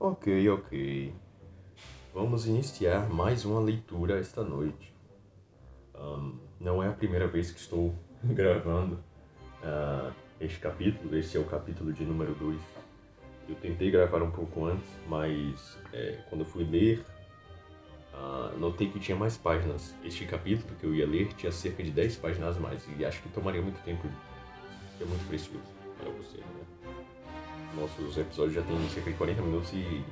Ok, ok. Vamos iniciar mais uma leitura esta noite. Um, não é a primeira vez que estou gravando uh, este capítulo, este é o capítulo de número 2. Eu tentei gravar um pouco antes, mas é, quando eu fui ler, uh, notei que tinha mais páginas. Este capítulo que eu ia ler tinha cerca de 10 páginas a mais, e acho que tomaria muito tempo, é muito precioso? Nossos episódios já têm cerca de 40 minutos e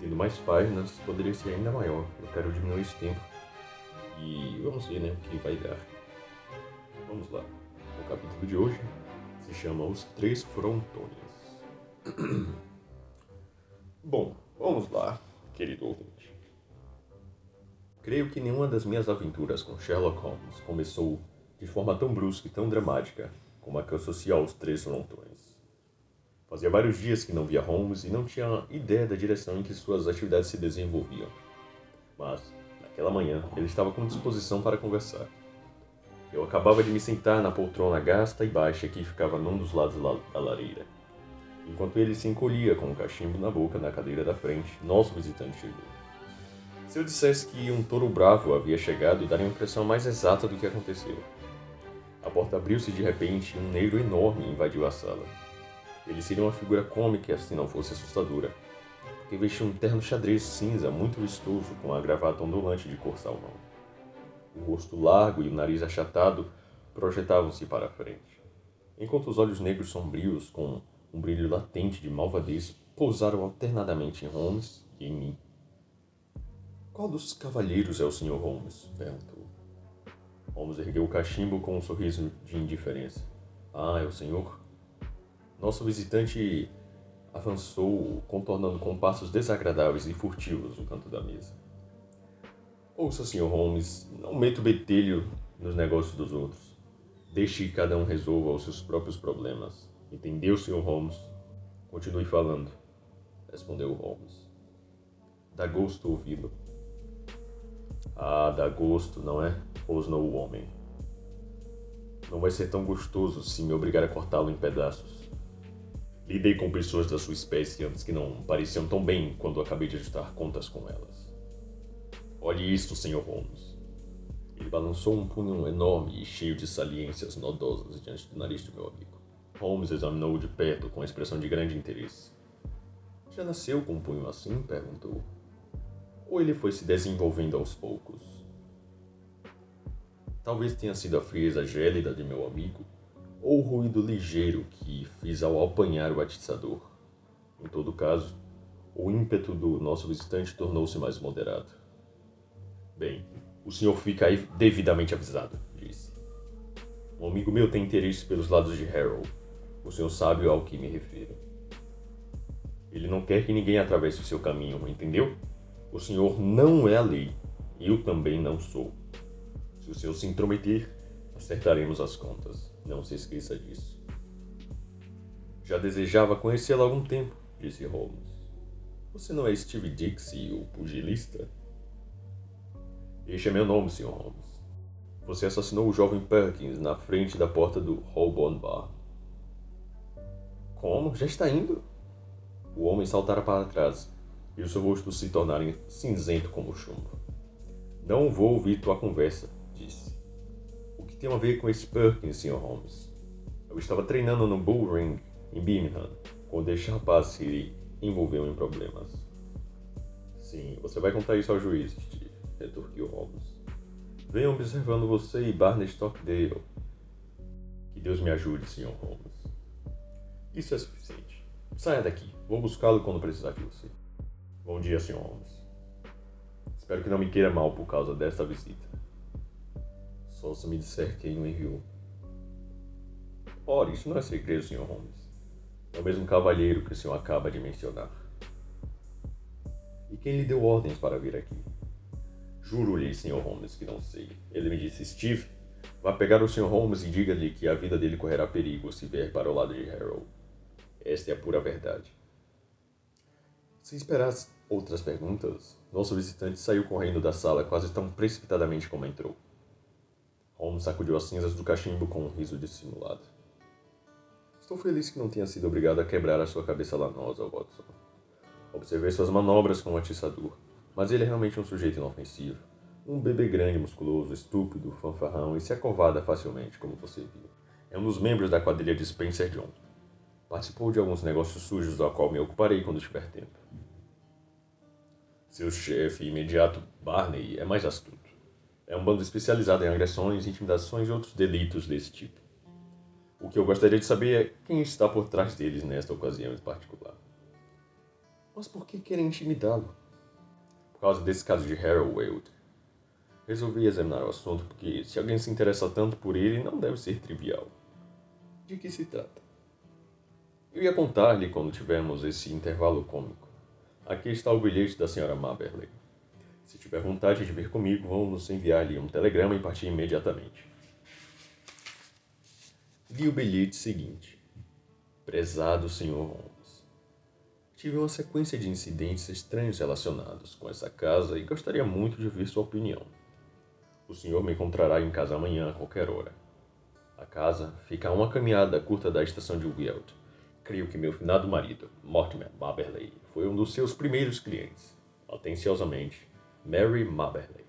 tendo mais páginas poderia ser ainda maior. Eu quero diminuir esse tempo e vamos ver né, o que vai dar. Vamos lá. O capítulo de hoje se chama Os Três Frontões. Bom, vamos lá, querido ouvinte. Creio que nenhuma das minhas aventuras com Sherlock Holmes começou de forma tão brusca e tão dramática como a que associa aos Três Frontões. Fazia vários dias que não via Holmes e não tinha ideia da direção em que suas atividades se desenvolviam. Mas, naquela manhã, ele estava com disposição para conversar. Eu acabava de me sentar na poltrona gasta e baixa que ficava num dos lados da lareira. Enquanto ele se encolhia com um cachimbo na boca na cadeira da frente, nosso visitante chegou. Se eu dissesse que um touro bravo havia chegado, daria uma impressão mais exata do que aconteceu. A porta abriu-se de repente e um negro enorme invadiu a sala. Ele seria uma figura cômica se não fosse assustadora, porque vestia um terno xadrez cinza muito vistoso com a gravata ondulante de cor salmão. O rosto largo e o nariz achatado projetavam-se para a frente, enquanto os olhos negros sombrios, com um brilho latente de malvadez, pousaram alternadamente em Holmes e em mim. Qual dos cavalheiros é o Sr. Holmes? perguntou. Holmes ergueu o cachimbo com um sorriso de indiferença. Ah, é o senhor? Nosso visitante avançou, contornando com passos desagradáveis e furtivos o canto da mesa. Ouça, Sr. Holmes, não meta o betelho nos negócios dos outros. Deixe que cada um resolva os seus próprios problemas. Entendeu, Sr. Holmes? Continue falando, respondeu Holmes. Dá gosto ouvi-lo. Ah, dá gosto, não é? Rosnou o homem. Não vai ser tão gostoso se me obrigar a cortá-lo em pedaços. Lidei com pessoas da sua espécie antes que não pareciam tão bem quando acabei de ajustar contas com elas. Olhe isto, Sr. Holmes. Ele balançou um punho enorme e cheio de saliências nodosas diante do nariz do meu amigo. Holmes examinou-o de perto com expressão de grande interesse. Já nasceu com um punho assim? perguntou. Ou ele foi se desenvolvendo aos poucos? Talvez tenha sido a frieza gélida de meu amigo ou o ruído ligeiro que fiz ao apanhar o atiçador. Em todo caso, o ímpeto do nosso visitante tornou-se mais moderado. Bem, o senhor fica aí devidamente avisado, disse. Um amigo meu tem interesse pelos lados de Harold. O senhor sabe ao que me refiro. Ele não quer que ninguém atravesse o seu caminho, entendeu? O senhor não é a lei. Eu também não sou. Se o senhor se intrometer, acertaremos as contas. Não se esqueça disso. Já desejava conhecê-lo há algum tempo, disse Holmes. Você não é Steve Dixie, o pugilista? Este é meu nome, Sr. Holmes. Você assassinou o jovem Perkins na frente da porta do Holborn Bar. Como? Já está indo? O homem saltara para trás e o seu rosto se tornara cinzento como chumbo. Não vou ouvir tua conversa, tem a ver com esse Perkins, Sr. Holmes. Eu estava treinando no Bull Ring, em Birmingham, quando este rapaz se envolveu em problemas. Sim, você vai contar isso ao juiz, Steve, retorquiu Holmes. Venho observando você e Barney Stockdale. Que Deus me ajude, Sr. Holmes. Isso é suficiente. Saia daqui. Vou buscá-lo quando precisar de você. Bom dia, Sr. Holmes. Espero que não me queira mal por causa desta visita. Se me disser quem o enviou. Ora, isso não é segredo, Sr. Holmes. É o mesmo cavalheiro que o senhor acaba de mencionar. E quem lhe deu ordens para vir aqui? Juro-lhe, Sr. Holmes, que não sei. Ele me disse, Steve, vá pegar o Sr. Holmes e diga-lhe que a vida dele correrá perigo se vier para o lado de Harold. Esta é a pura verdade. Se esperasse outras perguntas, nosso visitante saiu correndo da sala quase tão precipitadamente como entrou. Holmes sacudiu as cinzas do cachimbo com um riso dissimulado. Estou feliz que não tenha sido obrigado a quebrar a sua cabeça lanosa, Watson. Observei suas manobras com o atiçador, mas ele é realmente um sujeito inofensivo. Um bebê grande, musculoso, estúpido, fanfarrão e se acovarda facilmente, como você viu. É um dos membros da quadrilha de Spencer John. Participou de alguns negócios sujos do qual me ocuparei quando tiver tempo. Seu chefe imediato, Barney, é mais astuto. É um bando especializado em agressões, intimidações e outros delitos desse tipo. O que eu gostaria de saber é quem está por trás deles nesta ocasião em particular. Mas por que querem intimidá-lo? Por causa desse caso de Harold Wade. Resolvi examinar o assunto porque, se alguém se interessa tanto por ele, não deve ser trivial. De que se trata? Eu ia contar-lhe quando tivermos esse intervalo cômico. Aqui está o bilhete da senhora Maberley. Se tiver vontade de vir comigo, vamos enviar-lhe um telegrama e partir imediatamente. Li o bilhete seguinte. Prezado Sr. Holmes, tive uma sequência de incidentes estranhos relacionados com essa casa e gostaria muito de ouvir sua opinião. O senhor me encontrará em casa amanhã a qualquer hora. A casa fica a uma caminhada curta da estação de Wield. Creio que meu finado marido, Mortimer Maberley, foi um dos seus primeiros clientes. Atenciosamente, Mary Maberley.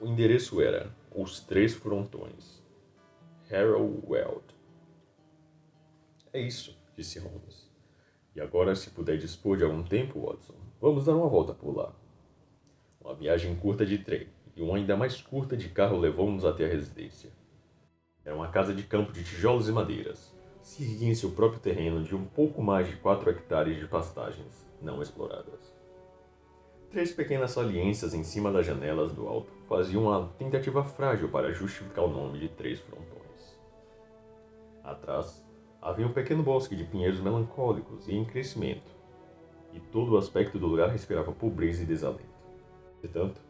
O endereço era Os Três Frontões, Harold Weld. É isso, disse Holmes. E agora, se puder dispor de algum tempo, Watson, vamos dar uma volta por lá. Uma viagem curta de trem e uma ainda mais curta de carro levou-nos até a residência. Era uma casa de campo de tijolos e madeiras. Se erguia em seu próprio terreno de um pouco mais de quatro hectares de pastagens não exploradas. Três pequenas saliências em cima das janelas do alto faziam uma tentativa frágil para justificar o nome de Três Frontões. Atrás, havia um pequeno bosque de pinheiros melancólicos e em crescimento, e todo o aspecto do lugar respirava pobreza e desalento. Entretanto,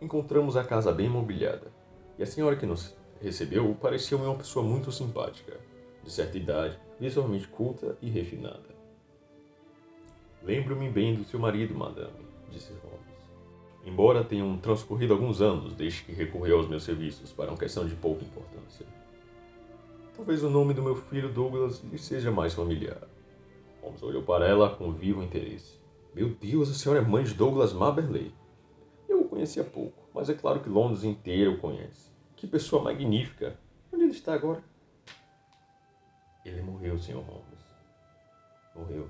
encontramos a casa bem mobiliada, e a senhora que nos recebeu pareceu-me uma pessoa muito simpática, de certa idade, visualmente culta e refinada. Lembro-me bem do seu marido, madame, disse Holmes. Embora tenham transcorrido alguns anos desde que recorreu aos meus serviços para uma questão de pouca importância. Talvez o nome do meu filho Douglas lhe seja mais familiar. Holmes olhou para ela com vivo interesse. Meu Deus, a senhora é mãe de Douglas Maberley. Eu o conhecia pouco, mas é claro que Londres inteiro o conhece. Que pessoa magnífica! Onde ele está agora? Ele morreu, Sr. Holmes. Morreu.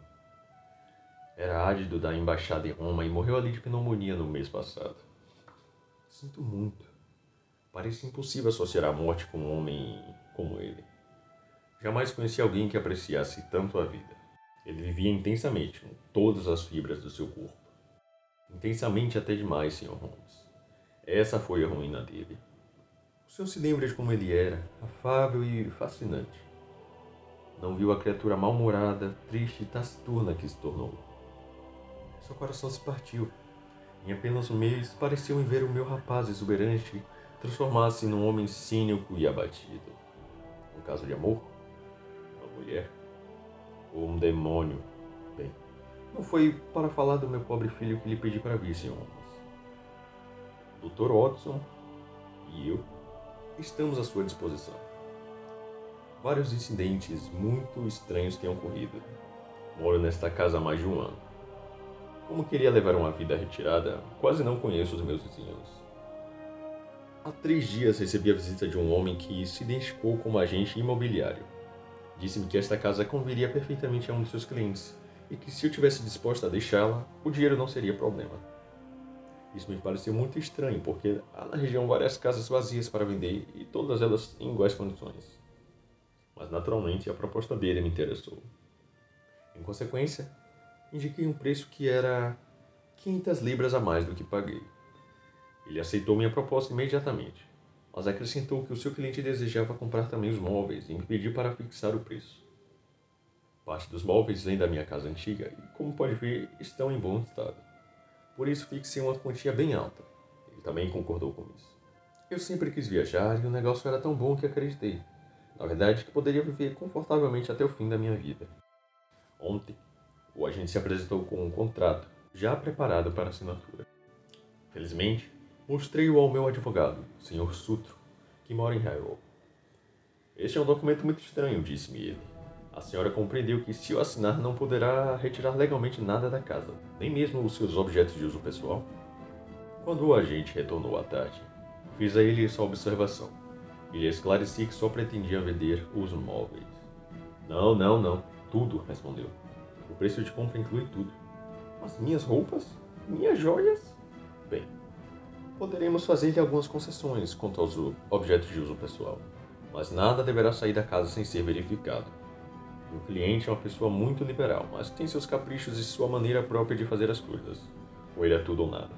Era ádido da embaixada em Roma e morreu ali de pneumonia no mês passado. Sinto muito. Parece impossível associar a morte com um homem como ele. Jamais conheci alguém que apreciasse tanto a vida. Ele vivia intensamente, com todas as fibras do seu corpo. Intensamente até demais, Sr. Holmes. Essa foi a ruína dele. O senhor se lembra de como ele era, afável e fascinante. Não viu a criatura mal-humorada, triste e taciturna que se tornou. Seu coração se partiu. Em apenas um mês, pareceu ver o meu rapaz exuberante transformar-se num homem cínico e abatido. Um caso de amor? Uma mulher? Ou um demônio? Bem, não foi para falar do meu pobre filho que lhe pedi para vir, Sr. Holmes. Dr. Watson e eu estamos à sua disposição. Vários incidentes muito estranhos têm ocorrido. Moro nesta casa há mais de um ano. Como queria levar uma vida retirada, quase não conheço os meus vizinhos. Há três dias recebi a visita de um homem que se identificou como agente imobiliário. Disse-me que esta casa conviria perfeitamente a um de seus clientes e que se eu tivesse disposto a deixá-la, o dinheiro não seria problema. Isso me pareceu muito estranho, porque há na região várias casas vazias para vender e todas elas em iguais condições. Mas naturalmente a proposta dele me interessou. Em consequência, indiquei um preço que era 500 libras a mais do que paguei. Ele aceitou minha proposta imediatamente, mas acrescentou que o seu cliente desejava comprar também os móveis e me pediu para fixar o preço. Parte dos móveis vem da minha casa antiga e, como pode ver, estão em bom estado. Por isso fixei uma quantia bem alta. Ele também concordou com isso. Eu sempre quis viajar e o negócio era tão bom que acreditei. Na verdade, que poderia viver confortavelmente até o fim da minha vida. Ontem, o agente se apresentou com um contrato já preparado para assinatura. Felizmente, mostrei-o ao meu advogado, Sr. Sutro, que mora em Harrow. Este é um documento muito estranho, disse-me ele. A senhora compreendeu que, se o assinar, não poderá retirar legalmente nada da casa, nem mesmo os seus objetos de uso pessoal? Quando o agente retornou à tarde, fiz a ele essa observação e lhe esclareci que só pretendia vender os móveis. Não, não, não. Tudo, respondeu. Preço de compra inclui tudo. As minhas roupas? Minhas joias? Bem, poderemos fazer-lhe algumas concessões quanto aos objetos de uso pessoal, mas nada deverá sair da casa sem ser verificado. O cliente é uma pessoa muito liberal, mas tem seus caprichos e sua maneira própria de fazer as coisas. Ou ele é tudo ou nada.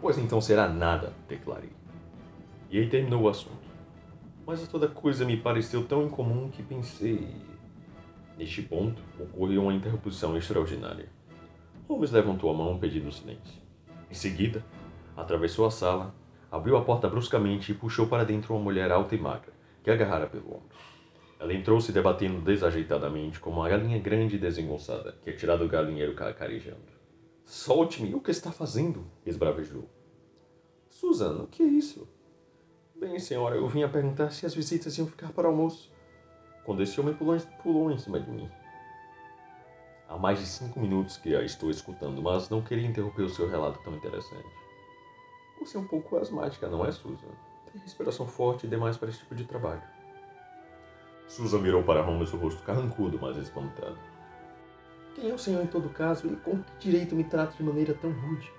Pois então será nada, declarei. E aí terminou o assunto. Mas toda coisa me pareceu tão incomum que pensei. Neste ponto, ocorreu uma interrupção extraordinária. Holmes levantou a mão pedindo silêncio. Em seguida, atravessou a sala, abriu a porta bruscamente e puxou para dentro uma mulher alta e magra, que agarrara pelo ombro. Ela entrou se debatendo desajeitadamente como uma galinha grande e desengonçada que é tirada do galinheiro cacarejando. Solte-me, o que está fazendo? esbravejou. Susan, o que é isso? Bem, senhora, eu vim a perguntar se as visitas iam ficar para almoço. Quando esse homem pulou, pulou em cima de mim. Há mais de cinco minutos que a estou escutando, mas não queria interromper o seu relato tão interessante. Você é um pouco asmática, não é, Susan? Tem respiração forte e demais para esse tipo de trabalho. Susan mirou para Holmes o rosto carrancudo, mas espantado. Quem é o senhor em todo caso e com que direito me trata de maneira tão rude?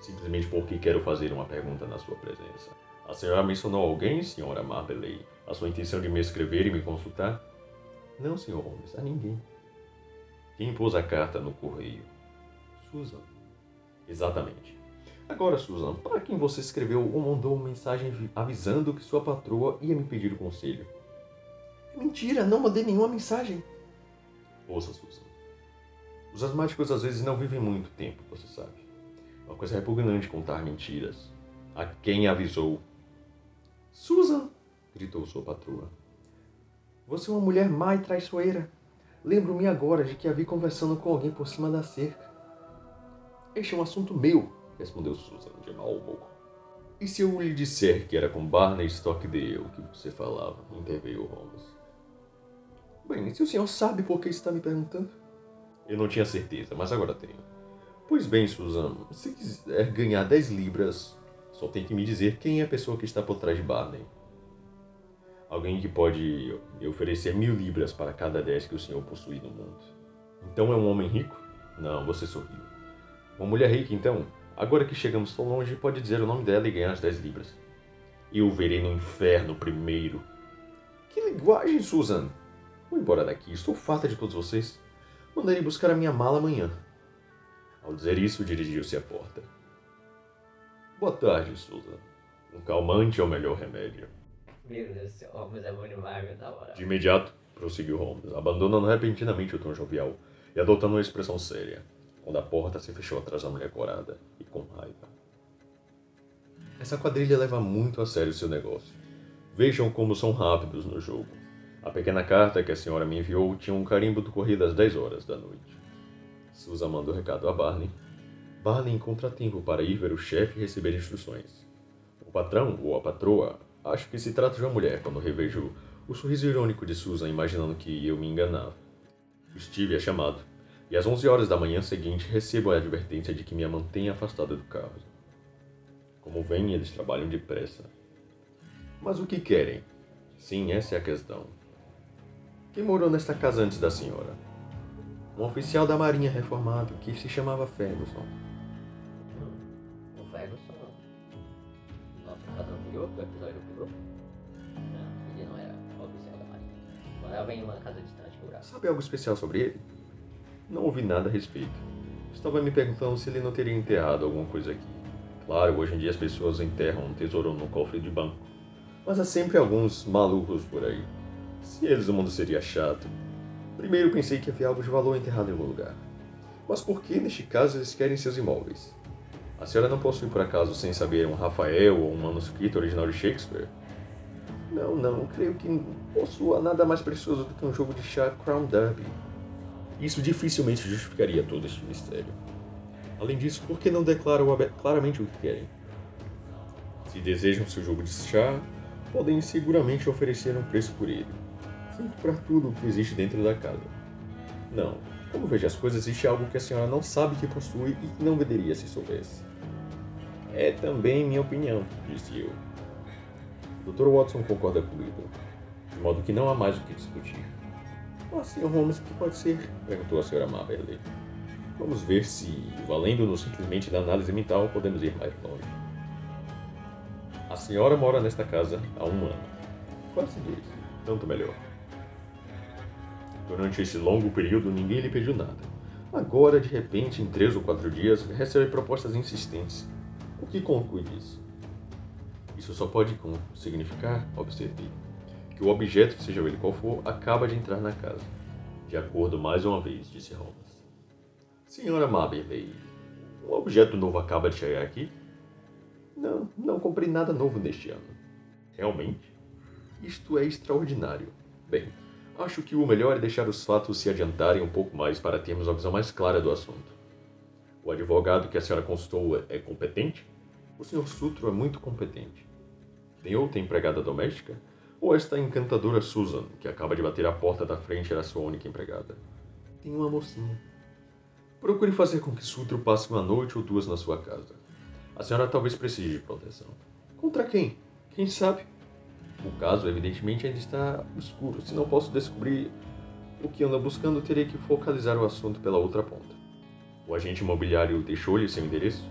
Simplesmente porque quero fazer uma pergunta na sua presença. A senhora mencionou alguém, senhora Marley, a sua intenção de me escrever e me consultar? Não, senhor Holmes, a ninguém. Quem pôs a carta no correio? Susan. Exatamente. Agora, Susan, para quem você escreveu ou mandou uma mensagem avisando que sua patroa ia me pedir conselho? Mentira, não mandei nenhuma mensagem. Ouça, Susan. Os asmáticos às vezes não vivem muito tempo, você sabe. É uma coisa repugnante contar mentiras. A quem avisou? Susan! Gritou sua patroa. Você é uma mulher má e traiçoeira. Lembro-me agora de que a vi conversando com alguém por cima da cerca. Este é um assunto meu, respondeu Susan de mau humor. E se eu lhe disser que era com Barney Stockdale que você falava? interveio Holmes. Bem, se o senhor sabe por que está me perguntando? Eu não tinha certeza, mas agora tenho. Pois bem, Susan, se quiser ganhar 10 libras, só tem que me dizer quem é a pessoa que está por trás de Barney. Alguém que pode oferecer mil libras para cada 10 que o senhor possui no mundo. Então é um homem rico? Não, você sorriu. Uma mulher rica, então? Agora que chegamos tão longe, pode dizer o nome dela e ganhar as 10 libras. Eu o verei no inferno primeiro. Que linguagem, Susan! Vou embora daqui, estou farta de todos vocês. Mandarei buscar a minha mala amanhã. Ao dizer isso, dirigiu-se à porta. Boa tarde, Susan. Um calmante é o melhor remédio. Meu Deus Holmes é bom demais, da hora. De imediato, prosseguiu Holmes, abandonando repentinamente o tom jovial e adotando uma expressão séria, quando a porta se fechou atrás da mulher corada e com raiva. Essa quadrilha leva muito a sério seu negócio. Vejam como são rápidos no jogo. A pequena carta que a senhora me enviou tinha um carimbo do correio das 10 horas da noite. Susan mandou recado a Barney. Barney encontra tempo para ir ver o chefe e receber instruções. O patrão, ou a patroa, acho que se trata de uma mulher quando revejo o sorriso irônico de Susan imaginando que eu me enganava. Estive é chamado, e às 11 horas da manhã seguinte recebo a advertência de que me mantenha afastada do carro. Como vem, eles trabalham depressa. Mas o que querem? Sim, essa é a questão. Quem morou nesta casa antes da senhora? Um oficial da marinha reformado que se chamava Ferguson. Hum, o Ferguson. Nosso caso Morava em uma casa distante. Sabe algo especial sobre ele? Não ouvi nada a respeito. Estava me perguntando se ele não teria enterrado alguma coisa aqui. Claro, hoje em dia as pessoas enterram um tesouro no cofre de banco. Mas há sempre alguns malucos por aí. Se eles o mundo seria chato. Primeiro pensei que havia algo de valor enterrado em algum lugar. Mas por que, neste caso, eles querem seus imóveis? A senhora não possui, por acaso, sem saber, um Rafael ou um manuscrito original de Shakespeare? Não, não, creio que possua nada mais precioso do que um jogo de chá Crown Derby. Isso dificilmente justificaria todo este mistério. Além disso, por que não declaram claramente o que querem? Se desejam seu jogo de chá, podem seguramente oferecer um preço por ele. sem comprar tudo o que existe dentro da casa. Não, como vejo as coisas, existe algo que a senhora não sabe que possui e que não venderia se soubesse. É também minha opinião, disse eu. Dr. Watson concorda comigo, de modo que não há mais o que discutir. Ah, Sr. Holmes, o que pode ser? perguntou a senhora Maberley. Vamos ver se, valendo-nos simplesmente da análise mental, podemos ir mais longe. A senhora mora nesta casa há um ano. Quase dois. Tanto melhor. Durante esse longo período, ninguém lhe pediu nada. Agora, de repente, em três ou quatro dias, recebe propostas insistentes. O que conclui disso? Isso só pode significar, observei, que o objeto, seja ele qual for, acaba de entrar na casa. De acordo, mais uma vez, disse Holmes. Senhora Maberley, um objeto novo acaba de chegar aqui? Não, não comprei nada novo neste ano. Realmente? Isto é extraordinário. Bem, Acho que o melhor é deixar os fatos se adiantarem um pouco mais para termos uma visão mais clara do assunto. O advogado que a senhora consultou é competente? O Sr. Sutro é muito competente. Tem outra empregada doméstica? Ou esta encantadora Susan, que acaba de bater a porta da frente, era sua única empregada? Tem uma mocinha. Procure fazer com que Sutro passe uma noite ou duas na sua casa. A senhora talvez precise de proteção. Contra quem? Quem sabe? O caso, evidentemente, ainda está escuro. Se não posso descobrir o que anda buscando, terei que focalizar o assunto pela outra ponta. O agente imobiliário deixou-lhe seu endereço?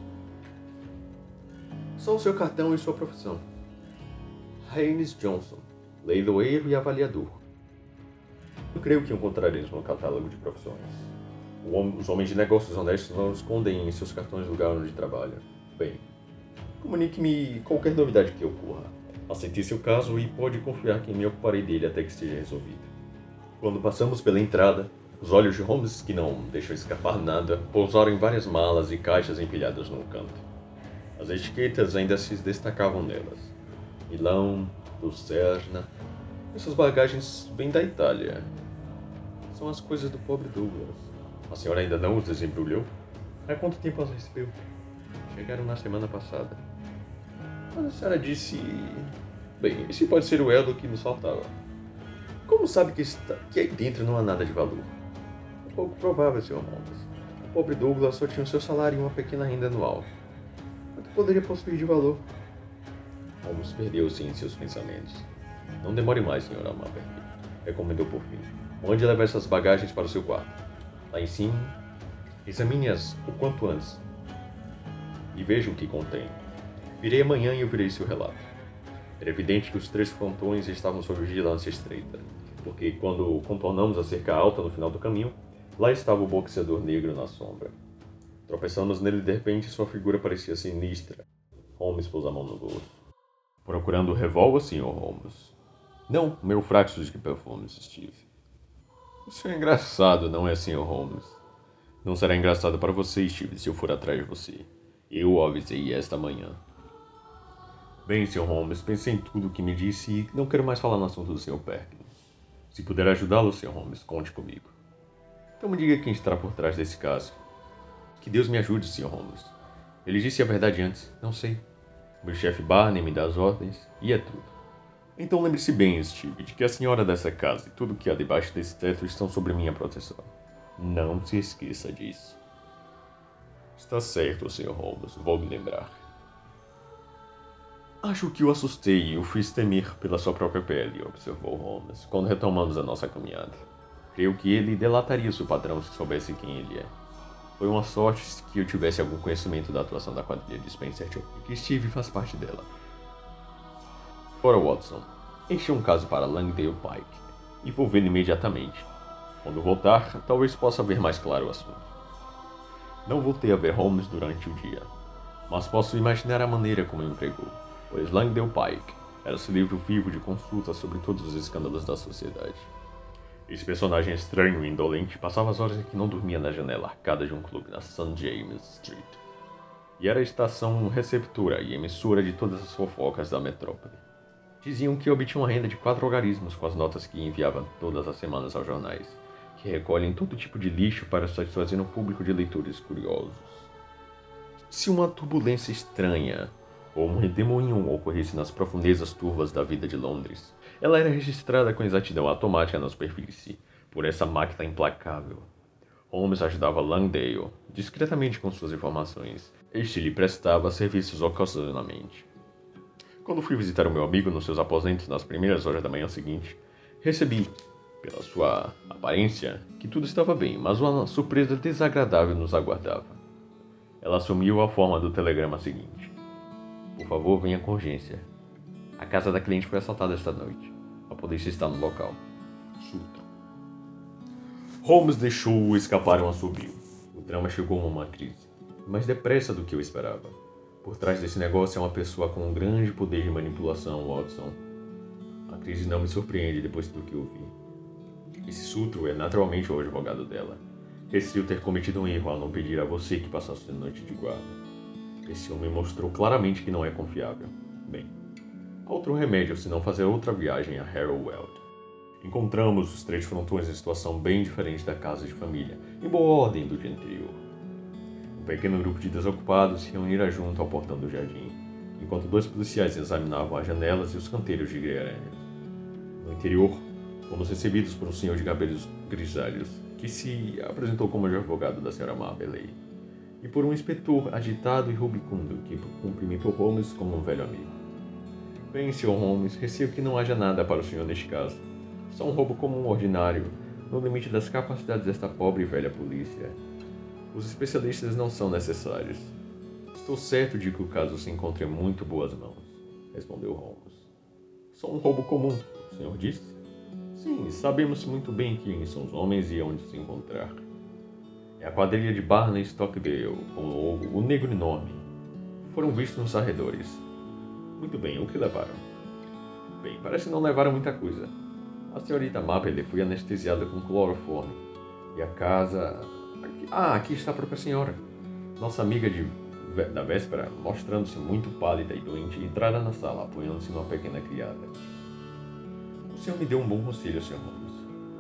Só o seu cartão e sua profissão. Haynes Johnson, leiloeiro e avaliador. Eu creio que encontraremos no catálogo de profissões. Os homens de negócios honestos não escondem em seus cartões o lugar onde trabalham. Bem, comunique-me qualquer novidade que ocorra. Aceitei seu caso e pode confiar que me ocuparei dele até que esteja resolvido. Quando passamos pela entrada, os olhos de Holmes, que não deixou escapar nada, pousaram em várias malas e caixas empilhadas num canto. As etiquetas ainda se destacavam nelas. Milão, Lucerna. Essas bagagens vêm da Itália. São as coisas do pobre Douglas. A senhora ainda não os desembrulhou? Há quanto tempo as recebeu? Chegaram na semana passada. Mas a senhora disse. Bem, esse pode ser o elo que nos faltava. Como sabe que, está, que aí dentro não há nada de valor? É pouco provável, Sr. Holmes. O pobre Douglas só tinha o seu salário e uma pequena renda anual. Quanto poderia possuir de valor? Holmes perdeu-se em seus pensamentos. Não demore mais, Sr. Amabel, recomendou por fim. Mande levar essas bagagens para o seu quarto. Lá em cima, examine-as o quanto antes e veja o que contém. Virei amanhã e ouvirei seu relato. Era evidente que os três frontões estavam sob vigilância estreita, porque quando contornamos a cerca alta no final do caminho, lá estava o boxeador negro na sombra. Tropeçamos nele de repente sua figura parecia sinistra. Holmes pôs a mão no bolso. Procurando revólver, Sr. Holmes? Não, meu frasco de perfumes, Steve. Isso é engraçado, não é, Sr. Holmes? Não será engraçado para você, Steve, se eu for atrás de você. Eu avisei esta manhã. Bem, Sr. Holmes, pensei em tudo o que me disse e não quero mais falar no assunto do Sr. Perkins. Se puder ajudá-lo, Sr. Holmes, conte comigo. Então me diga quem está por trás desse caso. Que Deus me ajude, Sr. Holmes. Ele disse a verdade antes. Não sei. Meu chefe Barney me dá as ordens e é tudo. Então lembre-se bem, Steve, de que a senhora dessa casa e tudo que há debaixo desse teto estão sob minha proteção. Não se esqueça disso. Está certo, Sr. Holmes, vou me lembrar. Acho que o assustei e o fiz temer pela sua própria pele, observou Holmes, quando retomamos a nossa caminhada. Creio que ele delataria seu patrão se soubesse quem ele é. Foi uma sorte que eu tivesse algum conhecimento da atuação da quadrilha de Spencer e que Steve faz parte dela. Ora, Watson, este é um caso para Langdale Pike, e vou vê-lo imediatamente. Quando voltar, talvez possa ver mais claro o assunto. Não voltei a ver Holmes durante o dia, mas posso imaginar a maneira como empregou pois Langdale Pike era seu livro vivo de consultas sobre todos os escândalos da sociedade. Esse personagem estranho e indolente passava as horas em que não dormia na janela arcada de um clube na St. James Street. E era a estação receptora e emissora de todas as fofocas da metrópole. Diziam que obtinha uma renda de quatro algarismos com as notas que enviava todas as semanas aos jornais, que recolhem todo tipo de lixo para satisfazer um público de leitores curiosos. Se uma turbulência estranha ou um redemoinho ocorresse nas profundezas turvas da vida de Londres, Ela era registrada com exatidão automática na superfície por essa máquina implacável. Holmes ajudava Langdale discretamente com suas informações. Este lhe prestava serviços ocasionalmente. Quando fui visitar o meu amigo nos seus aposentos nas primeiras horas da manhã seguinte, recebi, pela sua aparência, que tudo estava bem, mas uma surpresa desagradável nos aguardava. Ela assumiu a forma do telegrama seguinte: Por favor, venha com urgência. A casa da cliente foi assaltada esta noite. A polícia está no local. Surto. Holmes deixou escapar um assobio. O drama chegou a uma crise, mais depressa do que eu esperava. Por trás desse negócio é uma pessoa com um grande poder de manipulação, Watson. A crise não me surpreende depois do que eu vi. Esse Sutro é naturalmente o advogado dela. Receio ter cometido um erro ao não pedir a você que passasse a noite de guarda. Esse homem mostrou claramente que não é confiável. Bem, outro remédio se não fazer outra viagem a Harrowwell. Encontramos os três frontões em situação bem diferente da casa de família, em boa ordem do dia anterior. Um pequeno grupo de desocupados se reunira junto ao portão do jardim, enquanto dois policiais examinavam as janelas e os canteiros de grelhas. No interior, fomos recebidos por um senhor de cabelos grisalhos, que se apresentou como advogado da senhora Marbeley, e por um inspetor agitado e rubicundo, que cumprimentou Holmes como um velho amigo. Bem, Sr. Holmes, receio que não haja nada para o senhor neste caso só um roubo comum ordinário, no limite das capacidades desta pobre e velha polícia. Os especialistas não são necessários. Estou certo de que o caso se encontra em muito boas mãos, respondeu Holmes. Só um roubo comum, o senhor disse? Sim, sabemos muito bem quem são os homens e onde se encontrar. É a quadrilha de Barney Stockdale, com o, o negro enorme. Foram vistos nos arredores. Muito bem, o que levaram? Bem, parece não levaram muita coisa. A senhorita Maple foi anestesiada com cloroforme. E a casa. Ah, aqui está a própria senhora. Nossa amiga de... da véspera, mostrando-se muito pálida e doente, entrara na sala, apoiando-se numa pequena criada. O senhor me deu um bom conselho, Sr. Holmes,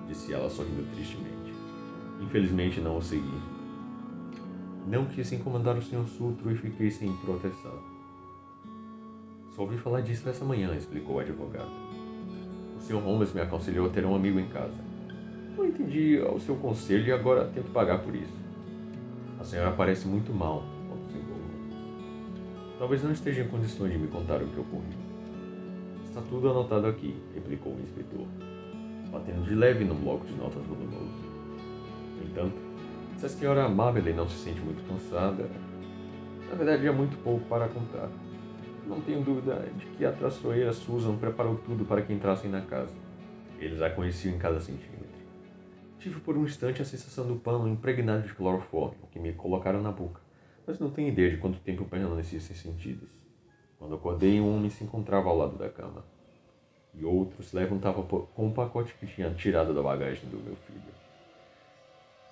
disse ela sorrindo tristemente. Infelizmente não o segui. Não quis incomodar o Sr. Sutro e fiquei sem proteção. Só ouvi falar disso essa manhã, explicou o advogado. O Sr. Holmes me aconselhou a ter um amigo em casa. Não entendi o seu conselho e agora tenho que pagar por isso. A senhora parece muito mal, observou Holmes. Talvez não esteja em condições de me contar o que ocorreu. Está tudo anotado aqui, replicou o inspetor, batendo de leve num bloco de notas volumoso. No entanto, se a senhora Marley não se sente muito cansada, na verdade há muito pouco para contar. Não tenho dúvida de que a traiçoeira Susan preparou tudo para que entrassem na casa. Eles a conheciam em cada centímetro. Tive por um instante a sensação do pano impregnado de cloroforme que me colocaram na boca, mas não tenho ideia de quanto tempo eu permaneci sem sentidos. Quando acordei, um homem se encontrava ao lado da cama, e outro se levantava com um pacote que tinha tirado da bagagem do meu filho.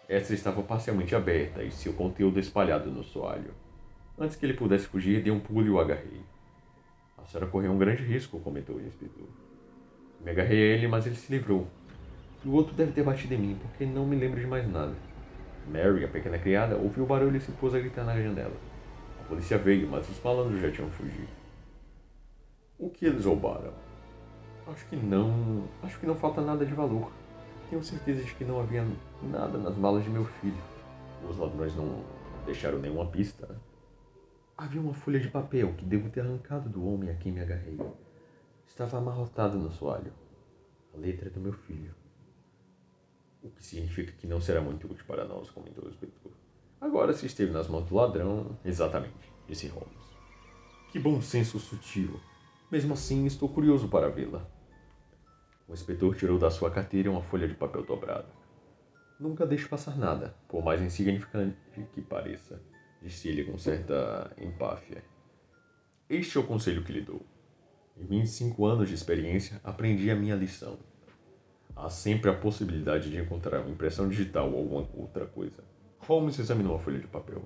Esta estava parcialmente aberta e seu conteúdo espalhado no soalho. Antes que ele pudesse fugir, dei um pulo e o agarrei. A senhora correu um grande risco, comentou o inspetor. Me agarrei a ele, mas ele se livrou. O outro deve ter batido em mim, porque não me lembro de mais nada. Mary, a pequena criada, ouviu o barulho e se pôs a gritar na janela. A polícia veio, mas os malandros já tinham fugido. O que eles roubaram? Acho que não. Acho que não falta nada de valor. Tenho certeza de que não havia nada nas malas de meu filho. Os ladrões não deixaram nenhuma pista. Havia uma folha de papel que devo ter arrancado do homem a quem me agarrei. Estava amarrotada no soalho. A letra é do meu filho. O que significa que não será muito útil para nós, comentou o inspetor. Agora, se esteve nas mãos do ladrão, exatamente, disse Holmes. Que bom senso sutil. Mesmo assim, estou curioso para vê-la. O inspetor tirou da sua carteira uma folha de papel dobrada. Nunca deixe passar nada, por mais insignificante que pareça disse ele com certa empáfia. Este é o conselho que lhe dou. Em 25 anos de experiência, aprendi a minha lição. Há sempre a possibilidade de encontrar uma impressão digital ou alguma outra coisa. Holmes examinou a folha de papel.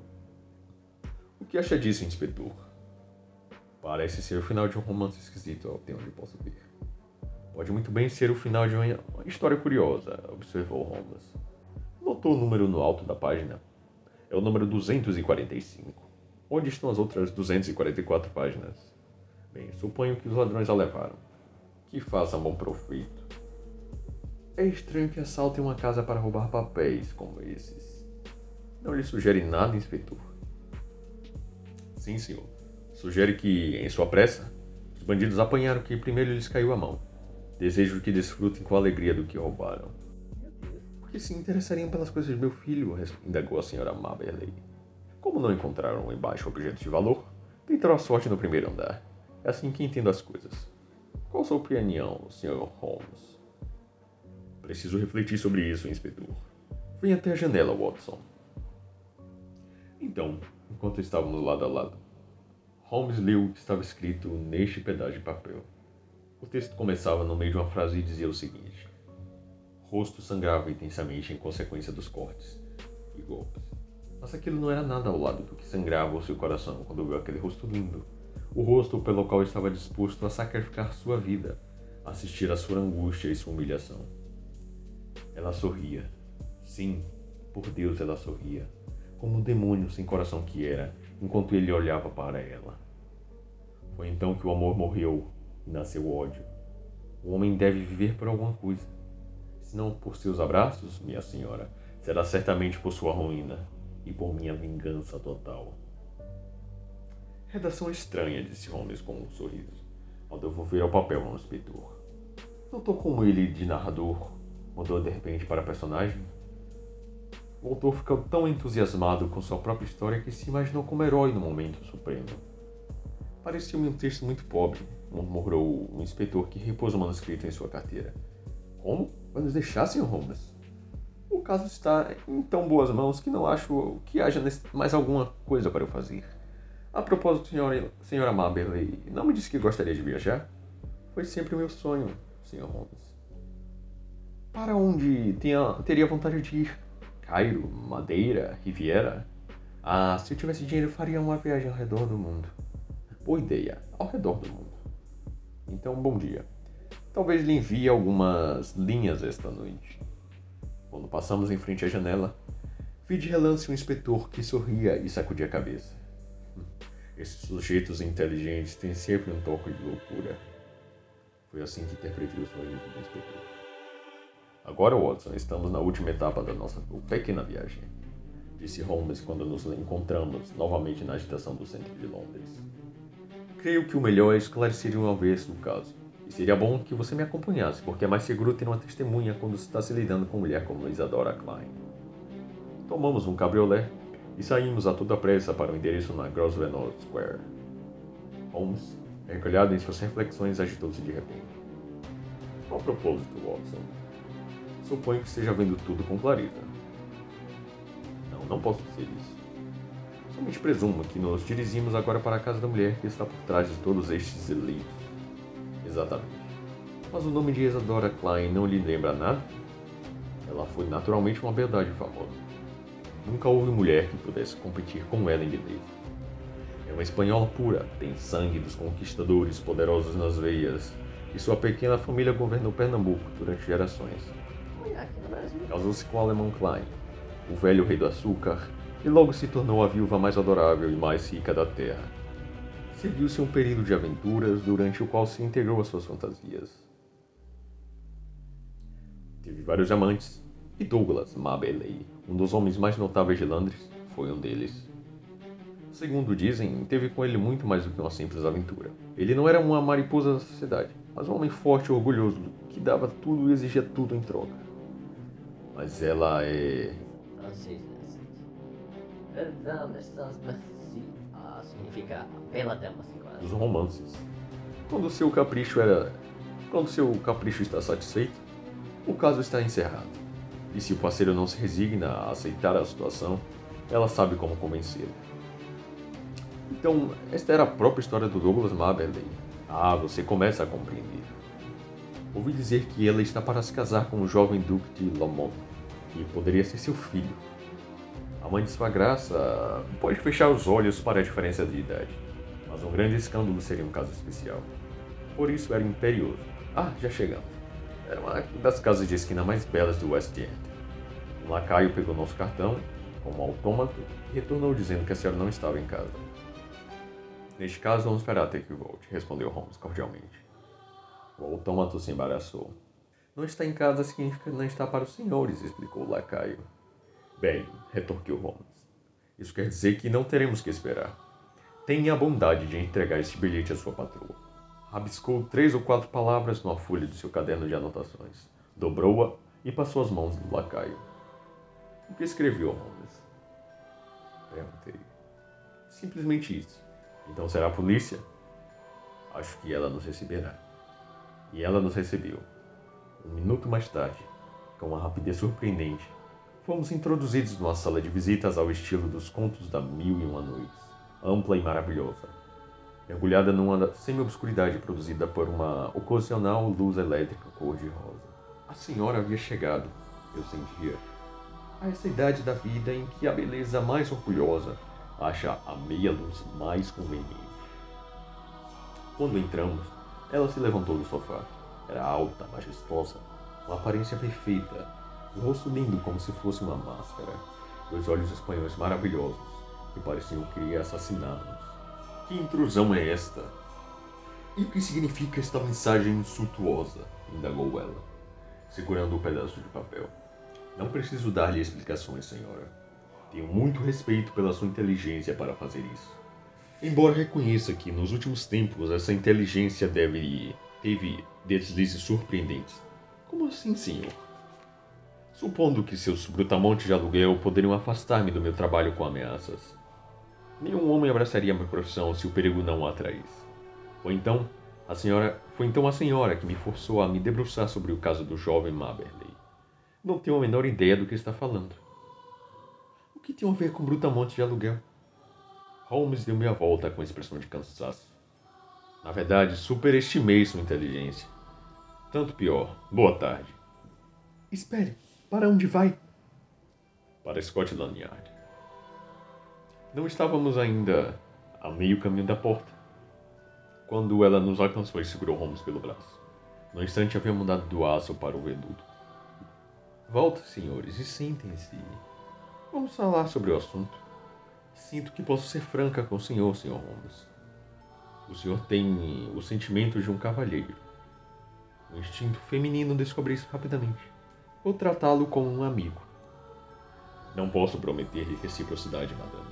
O que acha disso, inspetor? Parece ser o final de um romance esquisito, até onde posso ver. Pode muito bem ser o final de uma história curiosa, observou Holmes. Notou o número no alto da página é o número 245. Onde estão as outras 244 páginas? Bem, suponho que os ladrões a levaram. Que faça bom proveito. É estranho que assaltem uma casa para roubar papéis como esses. Não lhe sugere nada, inspetor? Sim, senhor. Sugere que, em sua pressa, os bandidos apanharam que primeiro lhes caiu a mão. Desejo que desfrutem com alegria do que roubaram. Que se interessariam pelas coisas de meu filho? indagou a senhora Maberley. Como não encontraram embaixo objetos de valor, tentaram a sorte no primeiro andar. É assim que entendo as coisas. Qual sua opinião, Sr. Holmes? Preciso refletir sobre isso, inspetor. Venha até a janela, Watson. Então, enquanto estávamos lado a lado, Holmes leu o que estava escrito neste pedaço de papel. O texto começava no meio de uma frase e dizia o seguinte: Rosto sangrava intensamente em consequência dos cortes e golpes. Mas aquilo não era nada ao lado do que sangrava o seu coração quando viu aquele rosto lindo. O rosto pelo qual estava disposto a sacrificar sua vida, assistir à sua angústia e sua humilhação. Ela sorria. Sim, por Deus ela sorria, como um demônio sem coração que era, enquanto ele olhava para ela. Foi então que o amor morreu e nasceu o ódio. O homem deve viver por alguma coisa. Se não por seus abraços, minha senhora, será certamente por sua ruína e por minha vingança total. Redação estranha, disse Holmes com um sorriso, ao devolver ao papel ao inspetor. Notou como ele, de narrador, mudou de repente para personagem? O autor ficou tão entusiasmado com sua própria história que se imaginou como herói no momento supremo. Parecia-me um texto muito pobre, murmurou o inspetor que repôs o manuscrito em sua carteira. Como? Vai nos deixar, Sr. Holmes? O caso está em tão boas mãos que não acho que haja mais alguma coisa para eu fazer. A propósito, senhora, senhora não me disse que gostaria de viajar? Foi sempre o meu sonho, Sr. Holmes. Para onde tenha, teria vontade de ir? Cairo, Madeira, Riviera? Ah, se eu tivesse dinheiro, faria uma viagem ao redor do mundo. Boa ideia, ao redor do mundo. Então, bom dia. Talvez lhe envie algumas linhas esta noite. Quando passamos em frente à janela, vi de relance um inspetor que sorria e sacudia a cabeça. Esses sujeitos inteligentes têm sempre um toque de loucura. Foi assim que interpretei o sorriso do inspetor. Agora, Watson, estamos na última etapa da nossa pequena viagem, disse Holmes quando nos encontramos novamente na agitação do centro de Londres. Creio que o melhor é esclarecer uma vez o caso. Seria bom que você me acompanhasse, porque é mais seguro ter uma testemunha quando se está se lidando com mulher como Isadora Klein. Tomamos um cabriolé e saímos a toda pressa para o endereço na Grosvenor Square. Holmes, recolhado em suas reflexões, agitou-se de repente. Qual propósito, Watson? Suponho que esteja vendo tudo com clareza. Não, não posso dizer isso. Somente presumo que nos dirigimos agora para a casa da mulher que está por trás de todos estes delitos. Exatamente. Mas o nome de Isadora Klein não lhe lembra nada? Ela foi naturalmente uma beldade famosa. Nunca houve mulher que pudesse competir com ela em beleza. É uma espanhola pura, tem sangue dos conquistadores poderosos nas veias, e sua pequena família governou Pernambuco durante gerações. Casou-se com o alemão Klein, o velho rei do açúcar, e logo se tornou a viúva mais adorável e mais rica da terra. Seguiu-se um período de aventuras durante o qual se integrou às suas fantasias. Teve vários amantes, e Douglas Maberley, um dos homens mais notáveis de Londres, foi um deles. Segundo dizem, teve com ele muito mais do que uma simples aventura. Ele não era uma mariposa da sociedade, mas um homem forte e orgulhoso que dava tudo e exigia tudo em troca. Mas ela é. Significa bela dama, assim, quase. Dos romances. Quando seu capricho era. Quando seu capricho está satisfeito, o caso está encerrado. E se o parceiro não se resigna a aceitar a situação, ela sabe como convencê-lo. Então, esta era a própria história do Douglas Maberley. Ah, você começa a compreender. Ouvi dizer que ela está para se casar com o jovem Duque de Lamont, que poderia ser seu filho. A mãe de sua graça pode fechar os olhos para a diferença de idade, mas um grande escândalo seria um caso especial. Por isso era imperioso. Ah, já chegamos. Era uma das casas de esquina mais belas do West End. Um lacaio pegou nosso cartão, com um autômato, e retornou dizendo que a senhora não estava em casa. Neste caso, vamos esperar até que volte, respondeu Holmes cordialmente. O autômato se embaraçou. Não está em casa significa não está para os senhores, explicou o lacaio. Bem, retorquiu Holmes. Isso quer dizer que não teremos que esperar. Tenha a bondade de entregar este bilhete à sua patroa. Rabiscou três ou quatro palavras numa folha do seu caderno de anotações, dobrou-a e passou as mãos no lacaio. O que escreveu, Holmes? Perguntei. Simplesmente isso. Então será a polícia? Acho que ela nos receberá. E ela nos recebeu. Um minuto mais tarde, com uma rapidez surpreendente, fomos introduzidos numa sala de visitas ao estilo dos contos da Mil e Uma Noites, ampla e maravilhosa, mergulhada numa semi-obscuridade produzida por uma ocasional luz elétrica cor-de-rosa. A senhora havia chegado, eu sentia, a essa idade da vida em que a beleza mais orgulhosa acha a meia-luz mais conveniente. Quando entramos, ela se levantou do sofá. Era alta, majestosa, uma aparência perfeita, o rosto lindo como se fosse uma máscara, dois olhos espanhóis maravilhosos que pareciam querer assassinar-nos. Que intrusão é esta? E o que significa esta mensagem insultuosa? indagou ela, segurando o um pedaço de papel. Não preciso dar-lhe explicações, senhora. Tenho muito respeito pela sua inteligência para fazer isso. Embora reconheça que nos últimos tempos essa inteligência deve teve deslizes surpreendentes. Como assim, senhor? Supondo que seus brutamontes de aluguel poderiam afastar-me do meu trabalho com ameaças. Nenhum homem abraçaria minha profissão se o perigo não o atraísse. Foi então a senhora, foi então a senhora que me forçou a me debruçar sobre o caso do jovem Maberley. Não tenho a menor ideia do que está falando. O que tem a ver com brutamontes de aluguel? Holmes deu meia volta com expressão de cansaço. Na verdade, superestimei sua inteligência. Tanto pior. Boa tarde. Espere, para onde vai? Para Scotland Yard. Não estávamos ainda a meio caminho da porta, quando ela nos alcançou e segurou Holmes pelo braço. No instante havia mudado do aço para o veludo. Volta, senhores, e sentem-se. Vamos falar sobre o assunto. Sinto que posso ser franca com o senhor, senhor Holmes. O senhor tem o sentimento de um cavalheiro. O instinto feminino descobre isso rapidamente. Vou tratá-lo como um amigo. Não posso prometer-lhe reciprocidade, madame.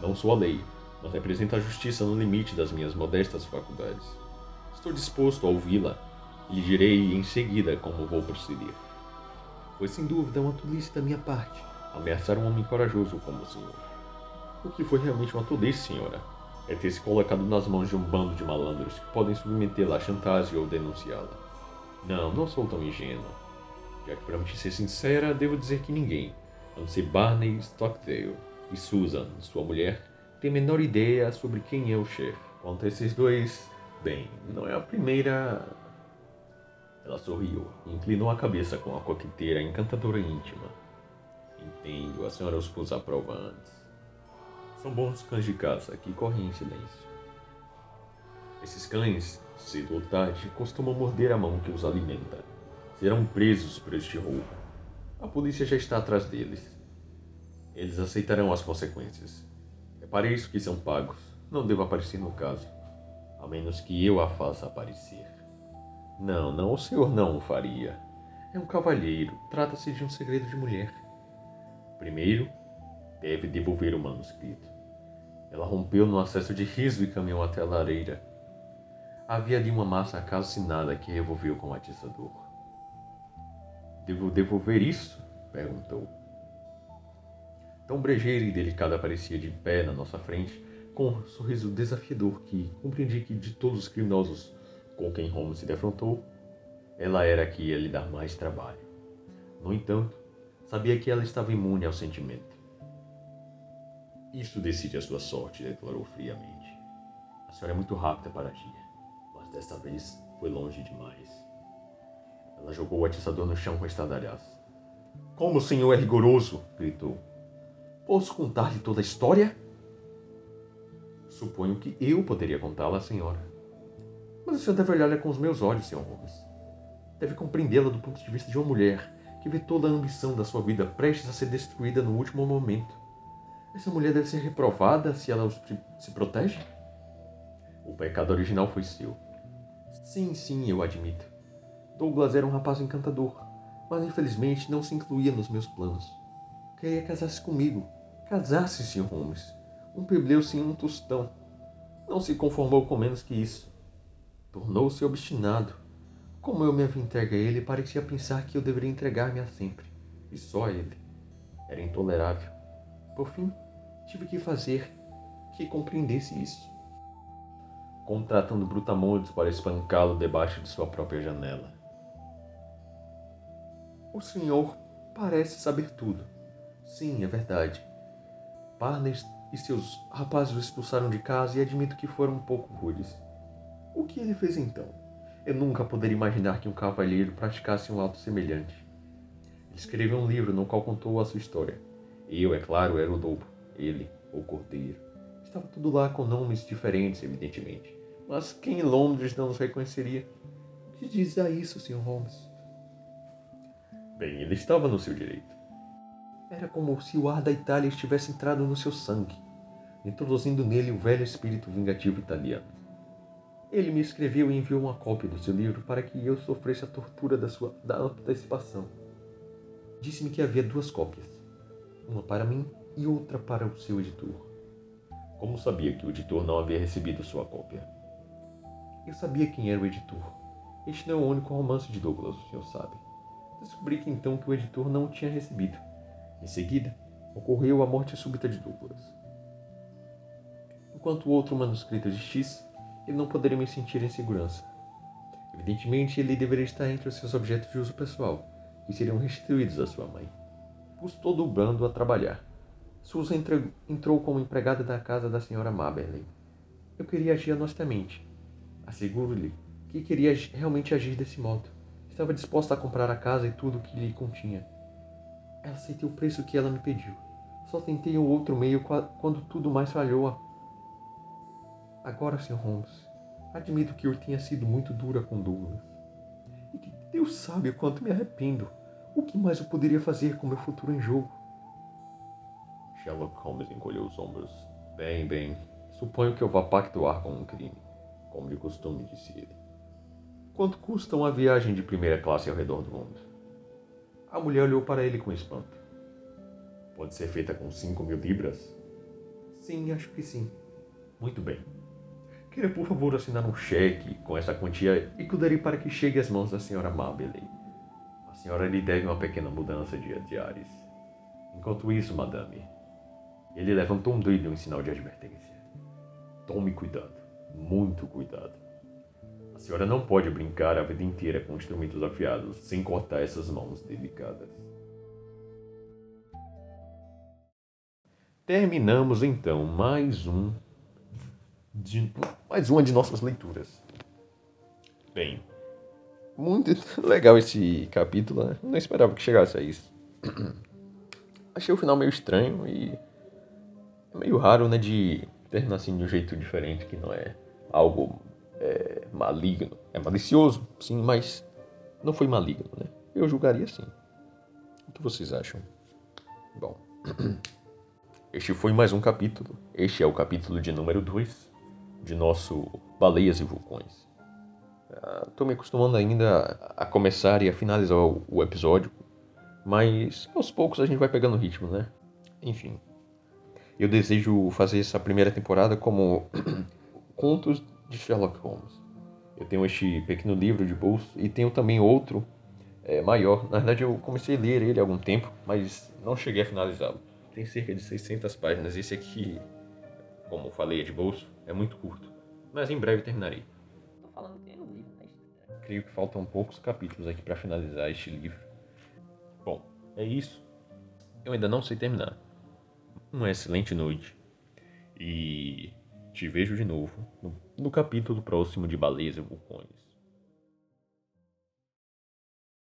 Não sou a lei, mas represento a justiça no limite das minhas modestas faculdades. Estou disposto a ouvi-la e lhe direi em seguida como vou proceder. Foi sem dúvida uma tolice da minha parte ameaçar um homem corajoso como o senhor. O que foi realmente uma tolice, senhora, é ter se colocado nas mãos de um bando de malandros que podem submetê-la à chantagem ou denunciá-la. Não, não sou tão ingênuo. Já que, para me ser sincera, devo dizer que ninguém, a não ser Barney Stockdale e Susan, sua mulher, tem a menor ideia sobre quem é o chefe. Quanto a esses dois, bem, não é a primeira. Ela sorriu e inclinou a cabeça com a coqueteira encantadora íntima. Entendo, a senhora os pôs à prova antes. São bons cães de caça que correm em silêncio. Esses cães, cedo ou tarde, costumam morder a mão que os alimenta. Serão presos por este roubo. A polícia já está atrás deles. Eles aceitarão as consequências. É para isso que são pagos. Não devo aparecer no caso. A menos que eu a faça aparecer. Não, não, o senhor não o faria. É um cavalheiro. Trata-se de um segredo de mulher. Primeiro, deve devolver o manuscrito. Ela rompeu no acesso de riso e caminhou até a lareira. Havia ali uma massa calcinada que revolveu com o atiçador. Devo devolver isso? perguntou. Tão brejeira e delicada parecia de pé na nossa frente, com um sorriso desafiador que compreendi que de todos os criminosos com quem Holmes se defrontou, ela era a que ia lhe dar mais trabalho. No entanto, sabia que ela estava imune ao sentimento. Isso decide a sua sorte, declarou friamente. A senhora é muito rápida para agir, mas desta vez foi longe demais. Ela jogou o atiçador no chão com estadalhaço. Como o senhor é rigoroso! gritou. Posso contar-lhe toda a história? Suponho que eu poderia contá-la senhora. Mas o senhor deve olhá-la com os meus olhos, senhor Holmes. Deve compreendê-la do ponto de vista de uma mulher que vê toda a ambição da sua vida prestes a ser destruída no último momento essa mulher deve ser reprovada se ela se protege? O pecado original foi seu. Sim, sim, eu admito. Douglas era um rapaz encantador, mas infelizmente não se incluía nos meus planos. Queria casar-se comigo. Casar-se, Sr. Holmes. Um plebeu sem um tostão. Não se conformou com menos que isso. Tornou-se obstinado. Como eu me havia entregue a ele, parecia pensar que eu deveria entregar-me a sempre. E só a ele. Era intolerável. Por fim, tive que fazer que compreendesse isso. Contratando brutamontes para espancá-lo debaixo de sua própria janela. O senhor parece saber tudo. Sim, é verdade. Parners e seus rapazes o expulsaram de casa e admito que foram um pouco rudes. O que ele fez então? Eu nunca poderia imaginar que um cavalheiro praticasse um ato semelhante. Ele escreveu um livro no qual contou a sua história. Eu, é claro, era o lobo. Ele, o cordeiro. Estava tudo lá com nomes diferentes, evidentemente. Mas quem em Londres não nos reconheceria? O que diz a isso, Sr. Holmes? Bem, ele estava no seu direito. Era como se o ar da Itália estivesse entrado no seu sangue, introduzindo nele o velho espírito vingativo italiano. Ele me escreveu e enviou uma cópia do seu livro para que eu sofresse a tortura da sua da antecipação. Disse-me que havia duas cópias, uma para mim e outra para o seu editor. Como sabia que o editor não havia recebido sua cópia? Eu sabia quem era o editor. Este não é o único romance de Douglas, o senhor sabe. Descobri que então que o editor não o tinha recebido. Em seguida, ocorreu a morte súbita de Douglas. Enquanto o outro manuscrito de X, ele não poderia me sentir em segurança. Evidentemente, ele deveria estar entre os seus objetos de uso pessoal, que seriam restituídos à sua mãe. Pus todo o bando a trabalhar. Susan entrou como empregada da casa da senhora Maberley. Eu queria agir honestamente. Asseguro-lhe que queria realmente agir desse modo. Estava disposta a comprar a casa e tudo o que lhe continha aceitei o preço que ela me pediu. Só tentei um outro meio quando tudo mais falhou. Agora, Sr. Holmes, admito que eu tenha sido muito dura com Douglas. E que Deus sabe o quanto me arrependo. O que mais eu poderia fazer com meu futuro em jogo? Sherlock Holmes encolheu os ombros. Bem, bem, suponho que eu vá pactuar com um crime, como de costume, disse ele. Quanto custa uma viagem de primeira classe ao redor do mundo? A mulher olhou para ele com espanto. Pode ser feita com cinco mil libras? Sim, acho que sim. Muito bem. Queria, por favor, assinar um cheque com essa quantia e cuidarei para que chegue às mãos da senhora Mabeley. A senhora lhe deve uma pequena mudança de diários. Enquanto isso, madame, ele levantou um dedo em sinal de advertência. Tome cuidado, muito cuidado. A senhora não pode brincar a vida inteira com instrumentos afiados sem cortar essas mãos delicadas. Terminamos então mais um de, mais uma de nossas leituras. Bem, muito legal esse capítulo, né? Não esperava que chegasse a isso. Achei o final meio estranho e meio raro, né, de terminar assim de um jeito diferente, que não é algo é, maligno. É malicioso, sim, mas não foi maligno, né? Eu julgaria sim. O que vocês acham? Bom, este foi mais um capítulo. Este é o capítulo de número 2 de nosso Baleias e Vulcões. Estou ah, me acostumando ainda a começar e a finalizar o, o episódio, mas aos poucos a gente vai pegando o ritmo, né? Enfim, eu desejo fazer essa primeira temporada como contos de Sherlock Holmes. Eu tenho este pequeno livro de bolso e tenho também outro é, maior. Na verdade, eu comecei a ler ele há algum tempo, mas não cheguei a finalizá-lo. Tem cerca de 600 páginas. Esse aqui, como falei, é de bolso, é muito curto. Mas em breve terminarei. Tô falando que tem um livro, né? Creio que faltam poucos capítulos aqui para finalizar este livro. Bom, é isso. Eu ainda não sei terminar. Uma excelente noite. E te vejo de novo no, no capítulo próximo de Baleias e Vulcões.